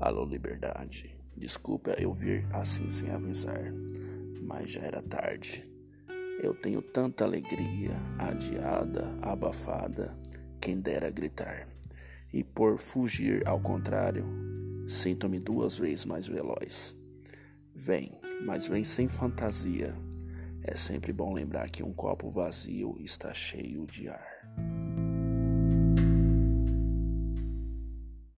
Alô, liberdade. Desculpa eu vir assim sem avisar, mas já era tarde. Eu tenho tanta alegria, adiada, abafada, quem dera gritar. E por fugir ao contrário, sinto-me duas vezes mais veloz. Vem, mas vem sem fantasia. É sempre bom lembrar que um copo vazio está cheio de ar.